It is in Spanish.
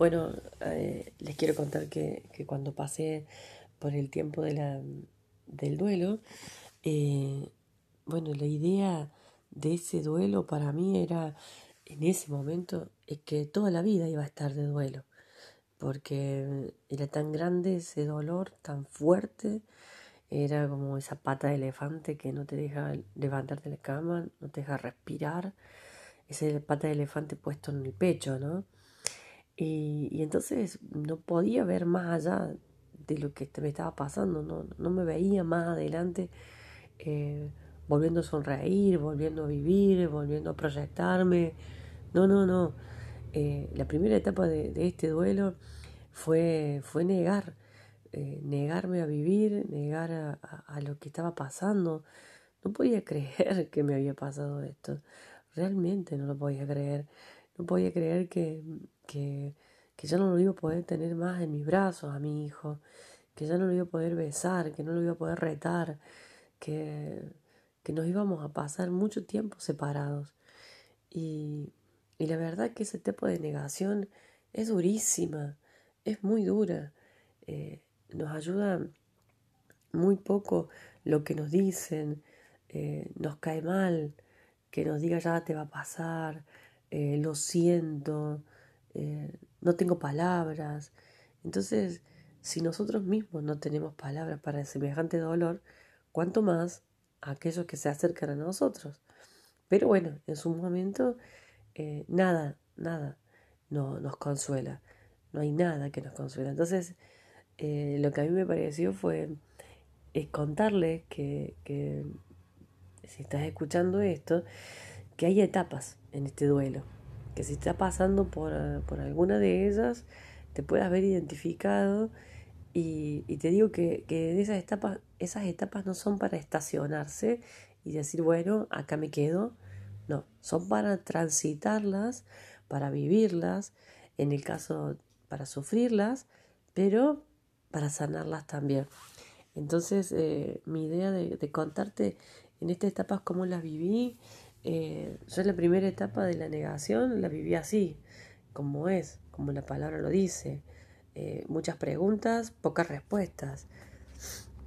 Bueno, eh, les quiero contar que, cuando pasé por el tiempo de la, del duelo, eh, bueno, la idea de ese duelo para mí era, en ese momento, es que toda la vida iba a estar de duelo, porque era tan grande ese dolor, tan fuerte, era como esa pata de elefante que no te deja levantarte de la cama, no te deja respirar, esa pata de elefante puesto en el pecho, ¿no? Y, entonces no podía ver más allá de lo que me estaba pasando, no, no me veía más adelante eh, volviendo a sonreír, volviendo a vivir, volviendo a proyectarme. No, no, no. Eh, la primera etapa de, este duelo fue, fue negar, eh, negarme a vivir, negar a, a, lo que estaba pasando. No podía creer que me había pasado esto. Realmente no lo podía creer. No podía creer que, que, que ya no lo iba a poder tener más en mis brazos a mi hijo, que ya no lo iba a poder besar, que no lo iba a poder retar, que, que nos íbamos a pasar mucho tiempo separados. Y, y la verdad que ese tipo de negación es durísima, es muy dura. Eh, nos ayuda muy poco lo que nos dicen, eh, nos cae mal, que nos diga ya te va a pasar, eh, lo siento, eh, no tengo palabras. Entonces, si nosotros mismos no tenemos palabras para semejante dolor, cuanto más aquellos que se acercan a nosotros. Pero bueno, en su momento, eh, nada, nada no, nos consuela. No hay nada que nos consuela. Entonces, lo que a mí me pareció fue contarles que, que si estás escuchando esto, que hay etapas en este duelo que si está pasando por, por alguna de ellas, te puedas haber identificado y, y te digo que, que esas, etapas, esas etapas no son para estacionarse y decir, bueno, acá me quedo. No, son para transitarlas, para vivirlas, en el caso para sufrirlas, pero para sanarlas también. Entonces, eh, mi idea de, de, contarte en estas etapas cómo las viví, eh, yo en la primera etapa de la negación la viví así, como es, como la palabra lo dice. Eh, muchas preguntas, pocas respuestas.